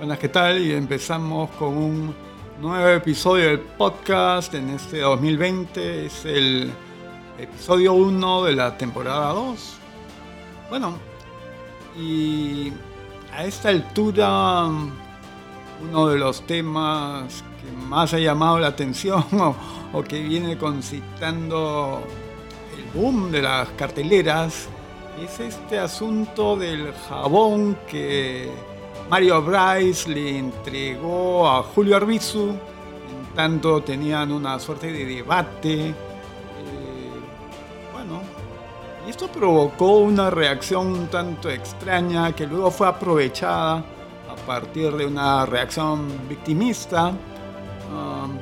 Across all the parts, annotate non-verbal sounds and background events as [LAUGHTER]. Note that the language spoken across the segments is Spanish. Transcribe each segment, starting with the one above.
Buenas, ¿qué tal? Y empezamos con un nuevo episodio del podcast en este 2020. Es el episodio 1 de la temporada 2. Bueno, y a esta altura uno de los temas que más ha llamado la atención [LAUGHS] o, que viene concitando el boom de las carteleras es este asunto del jabón que Mario Bryce le entregó a Julio Arbizu. En tanto tenían una suerte de debate. Eh, bueno, y esto provocó una reacción un tanto extraña que luego fue aprovechada a partir de una reacción victimista. Um,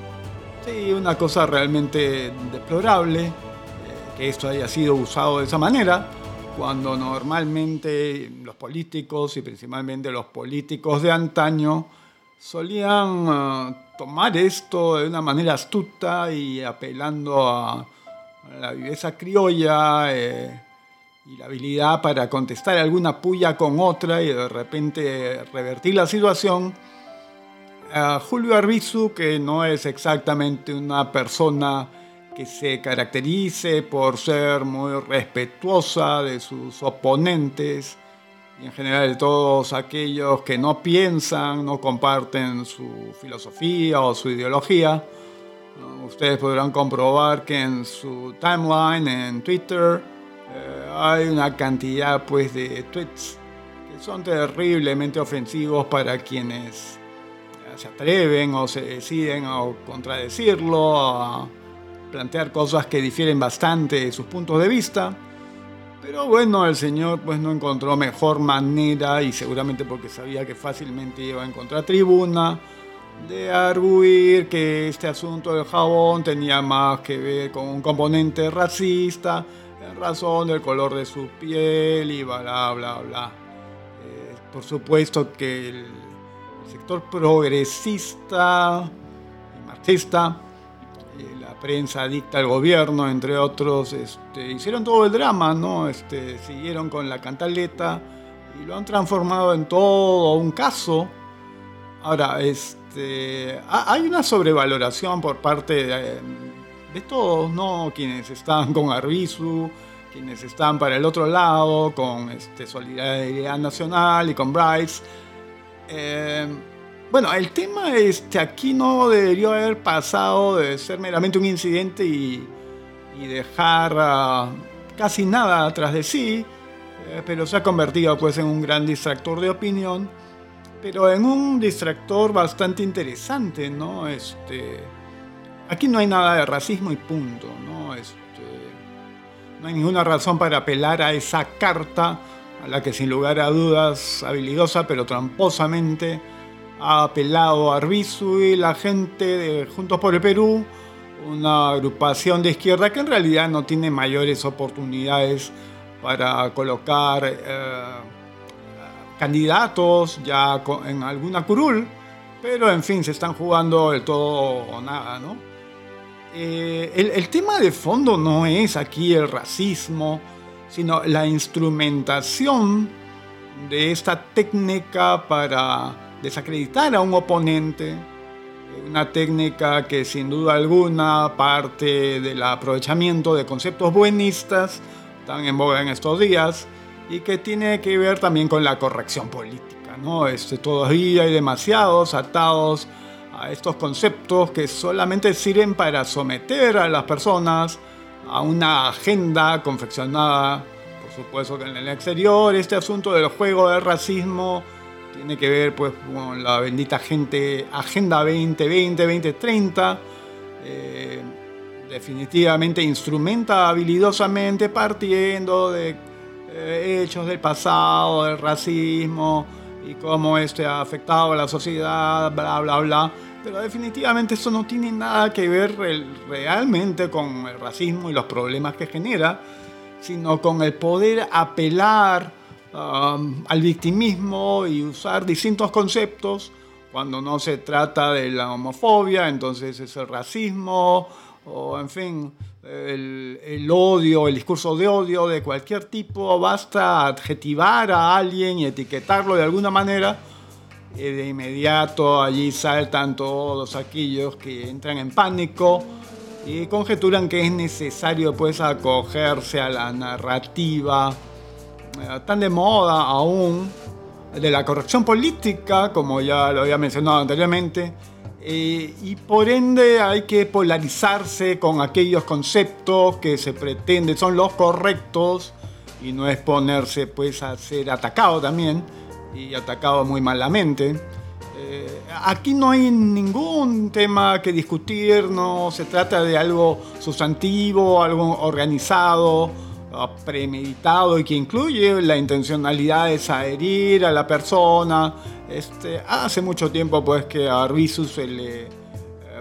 sí, una cosa realmente deplorable eh, que esto haya sido usado de esa manera cuando normalmente los políticos y principalmente los políticos de antaño solían eh, tomar esto de una manera astuta y apelando a, la viveza criolla eh, y la habilidad para contestar alguna puya con otra y de repente revertir la situación. Julio Arbizu, que no es exactamente una persona que se caracterice por ser muy respetuosa de sus oponentes y en general de todos aquellos que no piensan, no comparten su filosofía o su ideología. Ustedes podrán comprobar que en su timeline en Twitter eh, hay una cantidad pues, de tweets que son terriblemente ofensivos para quienes se atreven o se deciden a contradecirlo, a plantear cosas que difieren bastante de sus puntos de vista. Pero bueno, el señor pues no encontró mejor manera y seguramente porque sabía que fácilmente iba a encontrar tribuna de arguir que este asunto del jabón tenía más que ver con un componente racista en razón del color de su piel y bla bla bla. Eh, por supuesto que el sector progresista y marxista prensa adicta al gobierno, entre otros, este, hicieron todo el drama, ¿no? Este, siguieron con la cantaleta y lo han transformado en todo un caso. Ahora, este, hay una sobrevaloración por parte de, todos, ¿no? Quienes están con Arbizu, quienes están para el otro lado, con este, Solidaridad Nacional y con Bryce. Eh, bueno, el tema este, aquí no debería haber pasado de ser meramente un incidente y, dejar ah, casi nada atrás de sí, eh, pero se ha convertido pues, en un gran distractor de opinión, pero en un distractor bastante interesante, ¿no? Este, aquí no hay nada de racismo y punto, ¿no? Este, no hay ninguna razón para apelar a esa carta a la que sin lugar a dudas, habilidosa pero tramposamente, ha apelado a y la gente de Juntos por el Perú, una agrupación de izquierda que en realidad no tiene mayores oportunidades para colocar eh, candidatos ya en alguna curul, pero en fin, se están jugando el todo o nada, ¿no? Eh, el, el tema de fondo no es aquí el racismo, sino la instrumentación de esta técnica para desacreditar a un oponente, una técnica que sin duda alguna parte del aprovechamiento de conceptos buenistas, tan en boga en estos días, y que tiene que ver también con la corrección política. ¿no? Este, todavía hay demasiados atados a estos conceptos que solamente sirven para someter a las personas a una agenda confeccionada, por supuesto que en el exterior, este asunto del juego del racismo tiene que ver pues con la bendita gente Agenda 2020, 2030. Eh, definitivamente instrumenta habilidosamente partiendo de eh, hechos del pasado, del racismo y cómo este ha afectado a la sociedad, bla, bla, bla. Pero definitivamente eso no tiene nada que ver realmente con el racismo y los problemas que genera, sino con el poder apelar Al victimismo y usar distintos conceptos cuando no se trata de la homofobia, entonces es el racismo o en fin, el, el, odio, el discurso de odio de cualquier tipo, basta adjetivar a alguien y etiquetarlo de alguna manera y de inmediato allí saltan todos aquellos que entran en pánico y conjeturan que es necesario pues acogerse a la narrativa tan de moda aún de la corrección política, como ya lo había mencionado anteriormente, eh, y por ende hay que polarizarse con aquellos conceptos que se pretende son los correctos y no exponerse pues a ser atacado también y atacado muy malamente. Eh, aquí no hay ningún tema que discutir, no se trata de algo sustantivo, algo organizado, premeditado y que incluye la intencionalidad de herir a la persona. Este, hace mucho tiempo pues que a Rizu se le eh,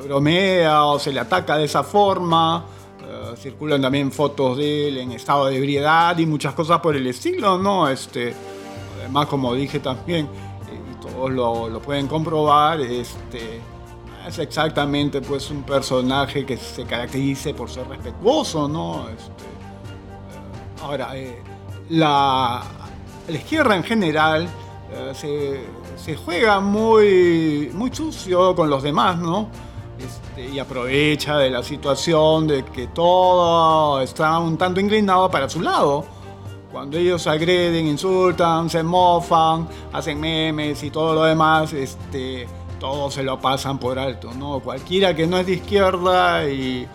bromea o se le ataca de esa forma. Eh, circulan también fotos de él en estado de ebriedad y muchas cosas por el estilo, ¿no? Este, además, como dije también, eh, todos lo, lo, pueden comprobar, este, es exactamente pues un personaje que se caracterice por ser respetuoso, ¿no? Este, Ahora, eh, la, izquierda en general eh, se, juega muy, muy sucio con los demás, ¿no? Este, y aprovecha de la situación de que todo está un tanto inclinado para su lado. Cuando ellos agreden, insultan, se mofan, hacen memes y todo lo demás, este, todo se lo pasan por alto, ¿no? Cualquiera que no es de izquierda y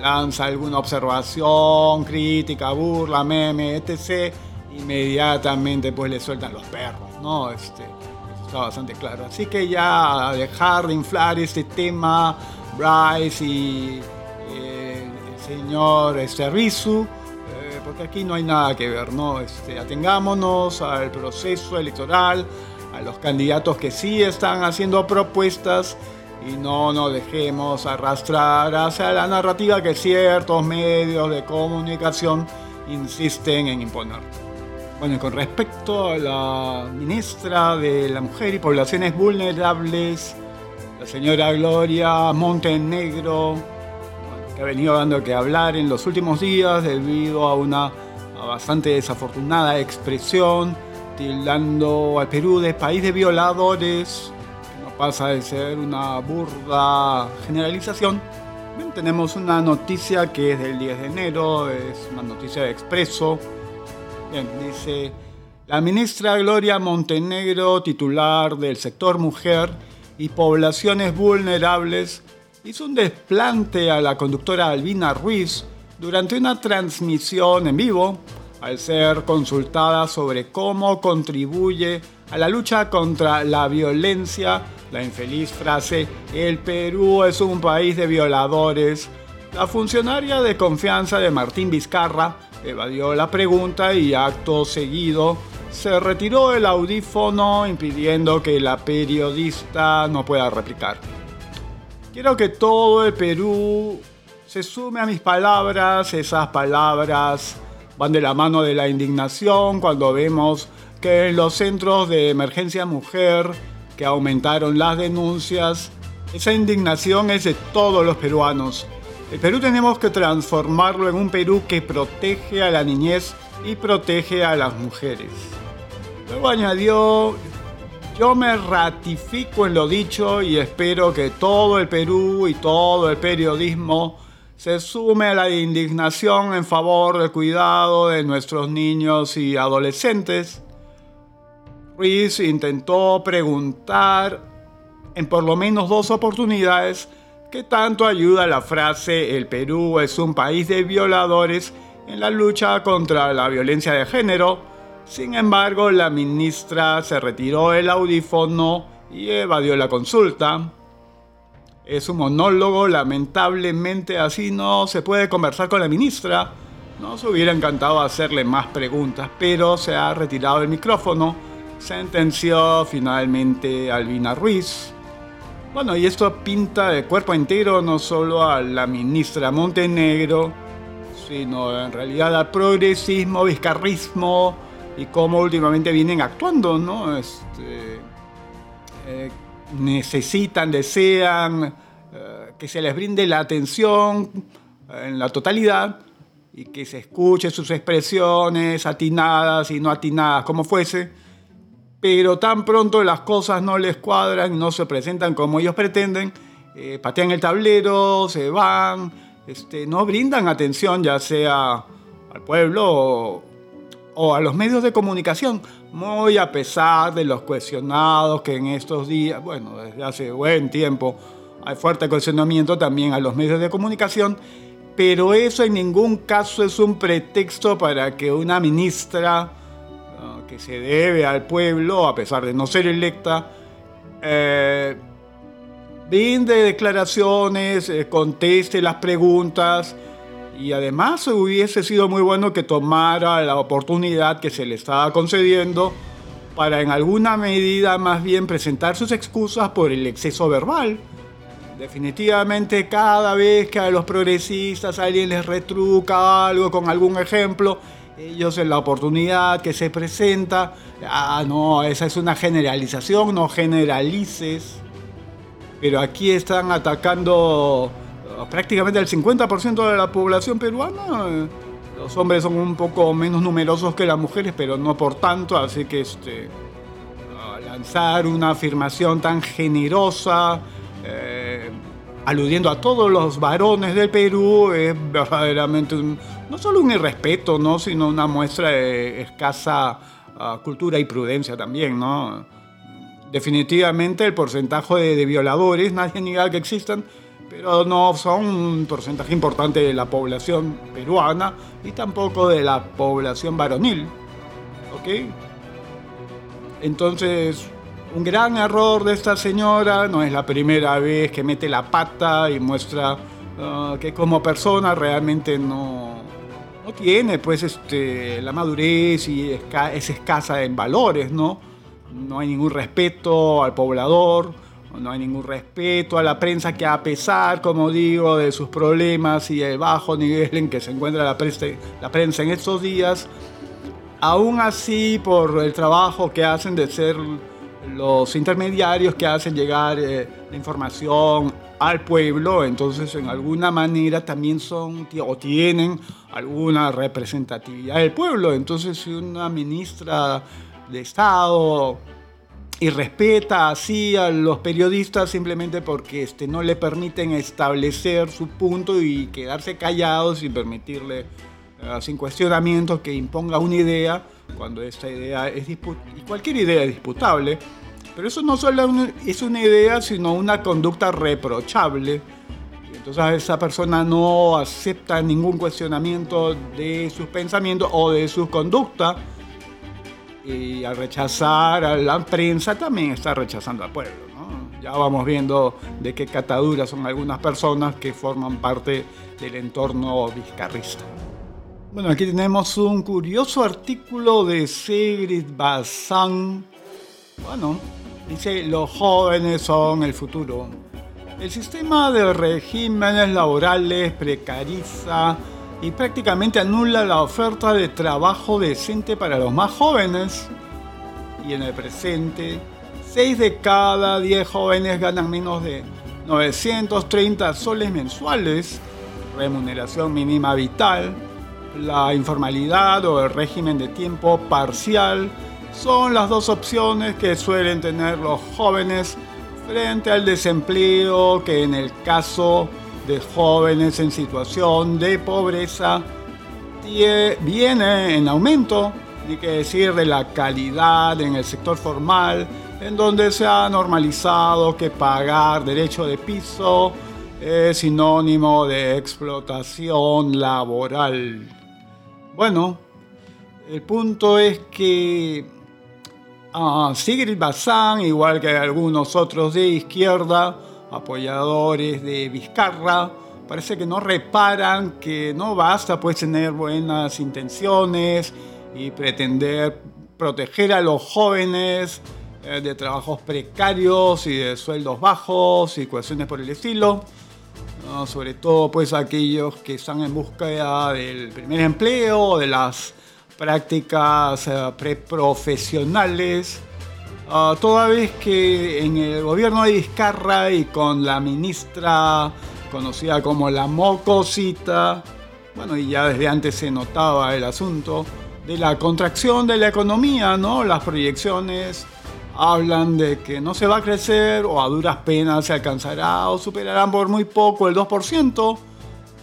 lanza alguna observación, crítica, burla, meme, etc., inmediatamente pues le sueltan los perros, ¿no? Este, eso está bastante claro. Así que ya dejar de inflar este tema, Bryce y eh, el señor este, Rizu, eh, porque aquí no hay nada que ver, ¿no? Este, atengámonos al proceso electoral, a los candidatos que sí están haciendo propuestas y no nos dejemos arrastrar hacia la narrativa que ciertos medios de comunicación insisten en imponer. Bueno, con respecto a la ministra de la Mujer y Poblaciones Vulnerables, la señora Gloria Montenegro, que ha venido dando que hablar en los últimos días debido a una bastante desafortunada expresión, tildando al Perú de país de violadores, pasa de ser una burda generalización. tenemos una noticia que es del 10 de enero, es una noticia de Expreso. Bien, dice, la ministra Gloria Montenegro, titular del sector mujer y poblaciones vulnerables, hizo un desplante a la conductora Albina Ruiz durante una transmisión en vivo al ser consultada sobre cómo contribuye a la lucha contra la violencia la infeliz frase El Perú es un país de violadores. La funcionaria de confianza de Martín Vizcarra evadió la pregunta y acto seguido se retiró el audífono impidiendo que la periodista no pueda replicar. Quiero que todo el Perú se sume a mis palabras, esas palabras van de la mano de la indignación cuando vemos que en los centros de emergencia mujer que aumentaron las denuncias. Esa indignación es de todos los peruanos. El Perú tenemos que transformarlo en un Perú que protege a la niñez y protege a las mujeres. Luego añadió, yo me ratifico en lo dicho y espero que todo el Perú y todo el periodismo se sume a la indignación en favor del cuidado de nuestros niños y adolescentes Ruiz intentó preguntar en por lo menos dos oportunidades qué tanto ayuda la frase el Perú es un país de violadores en la lucha contra la violencia de género. Sin embargo, la ministra se retiró el audífono y evadió la consulta. Es un monólogo, lamentablemente así no se puede conversar con la ministra. Nos hubiera encantado hacerle más preguntas, pero se ha retirado el micrófono sentenció finalmente Albina Ruiz. Bueno, y esto pinta de cuerpo entero no solo a la ministra Montenegro, sino en realidad al progresismo, vizcarrismo y cómo últimamente vienen actuando, ¿no? Este, eh, necesitan, desean eh, que se les brinde la atención en la totalidad y que se escuche sus expresiones atinadas y no atinadas, como fuese pero tan pronto las cosas no les cuadran, no se presentan como ellos pretenden, eh, patean el tablero, se van, este, no brindan atención ya sea al pueblo o, a los medios de comunicación, muy a pesar de los cuestionados que en estos días, bueno, desde hace buen tiempo, hay fuerte cuestionamiento también a los medios de comunicación, pero eso en ningún caso es un pretexto para que una ministra que se debe al pueblo, a pesar de no ser electa, eh, brinde declaraciones, eh, conteste las preguntas y además hubiese sido muy bueno que tomara la oportunidad que se le estaba concediendo para en alguna medida más bien presentar sus excusas por el exceso verbal. Definitivamente cada vez que a los progresistas alguien les retruca algo con algún ejemplo, ellos en la oportunidad que se presenta, ah, no, esa es una generalización, no generalices. Pero aquí están atacando ah, prácticamente el 50% de la población peruana. Los hombres son un poco menos numerosos que las mujeres, pero no por tanto, así que este, ah, lanzar una afirmación tan generosa, eh, aludiendo a todos los varones del Perú, es verdaderamente un, no solo un irrespeto, ¿no? sino una muestra de escasa ah, cultura y prudencia también. ¿no? Definitivamente el porcentaje de, violadores, nadie niega que existan, pero no son un porcentaje importante de la población peruana y tampoco de la población varonil. ¿Ok? Entonces, un gran error de esta señora, no es la primera vez que mete la pata y muestra ah, que como persona realmente no, no tiene pues este, la madurez y es escasa en valores, ¿no? No hay ningún respeto al poblador, no hay ningún respeto a la prensa que a pesar, como digo, de sus problemas y el bajo nivel en que se encuentra la prensa, la prensa en estos días, aún así por el trabajo que hacen de ser los intermediarios que hacen llegar eh, la información al pueblo, entonces en alguna manera también son o tienen alguna representatividad del pueblo. Entonces si una ministra de Estado y respeta así a los periodistas simplemente porque este, no le permiten establecer su punto y quedarse callados sin permitirle, eh, sin cuestionamientos, que imponga una idea, cuando esta idea es y cualquier idea es disputable, pero eso no solo es una idea, sino una conducta reprochable. Entonces esa persona no acepta ningún cuestionamiento de sus pensamientos o de su conducta. Y al rechazar a la prensa también está rechazando al pueblo. Ya vamos viendo de qué cataduras son algunas personas que forman parte del entorno vizcarrista. Bueno, aquí tenemos un curioso artículo de Sigrid Bazán. Bueno, Dice, los jóvenes son el futuro. El sistema de regímenes laborales precariza y prácticamente anula la oferta de trabajo decente para los más jóvenes. Y en el presente, 6 de cada 10 jóvenes ganan menos de 930 soles mensuales, remuneración mínima vital, la informalidad o el régimen de tiempo parcial son las dos opciones que suelen tener los jóvenes frente al desempleo que en el caso de jóvenes en situación de pobreza viene en aumento, ni que decir de la calidad en el sector formal, en donde se ha normalizado que pagar derecho de piso es sinónimo de explotación laboral. Bueno, el punto es que Sigrid Bazán, igual que algunos otros de izquierda, apoyadores de Vizcarra, parece que no reparan que no basta pues tener buenas intenciones y pretender proteger a los jóvenes eh, de trabajos precarios y de sueldos bajos y cuestiones por el estilo. sobre todo pues aquellos que están en búsqueda del primer empleo, de las prácticas eh, preprofesionales, uh, toda vez que en el gobierno de Vizcarra y con la ministra conocida como la Mocosita, bueno, y ya desde antes se notaba el asunto, de la contracción de la economía, ¿no? Las proyecciones hablan de que no se va a crecer o a duras penas se alcanzará o superarán por muy poco el 2%.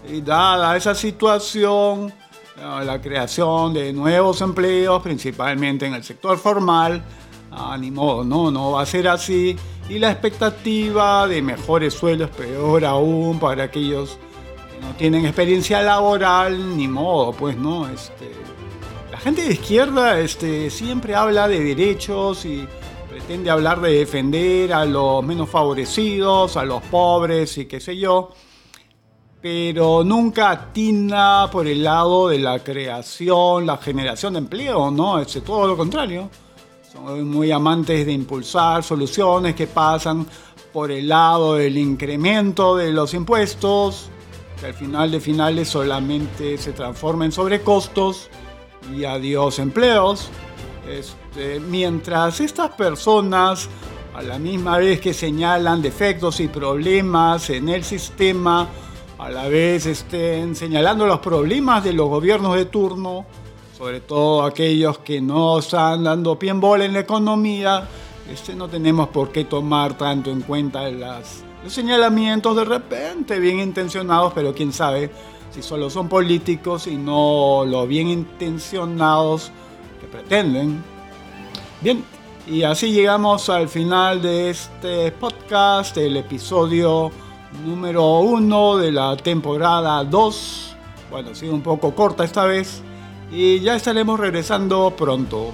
Y dada esa situación, la creación de nuevos empleos, principalmente en el sector formal, ah, ni modo, no, no va a ser así. Y la expectativa de mejores sueldos, peor aún para aquellos que no tienen experiencia laboral, ni modo, pues no. Este, la gente de izquierda este, siempre habla de derechos y pretende hablar de defender a los menos favorecidos, a los pobres y qué sé yo pero nunca atina por el lado de la creación, la generación de empleo, ¿no? Es todo lo contrario. Son muy amantes de impulsar soluciones que pasan por el lado del incremento de los impuestos, que al final de finales solamente se transforman en sobrecostos y adiós empleos. Este, mientras estas personas, a la misma vez que señalan defectos y problemas en el sistema, a la vez estén señalando los problemas de los gobiernos de turno, sobre todo aquellos que no están dando pie en bola en la economía, este, no tenemos por qué tomar tanto en cuenta los señalamientos de repente bien intencionados, pero quién sabe si solo son políticos y no los bien intencionados que pretenden. Bien, y así llegamos al final de este podcast, el episodio número uno de la temporada 2. Bueno, ha sido un poco corta esta vez. Y ya estaremos regresando pronto.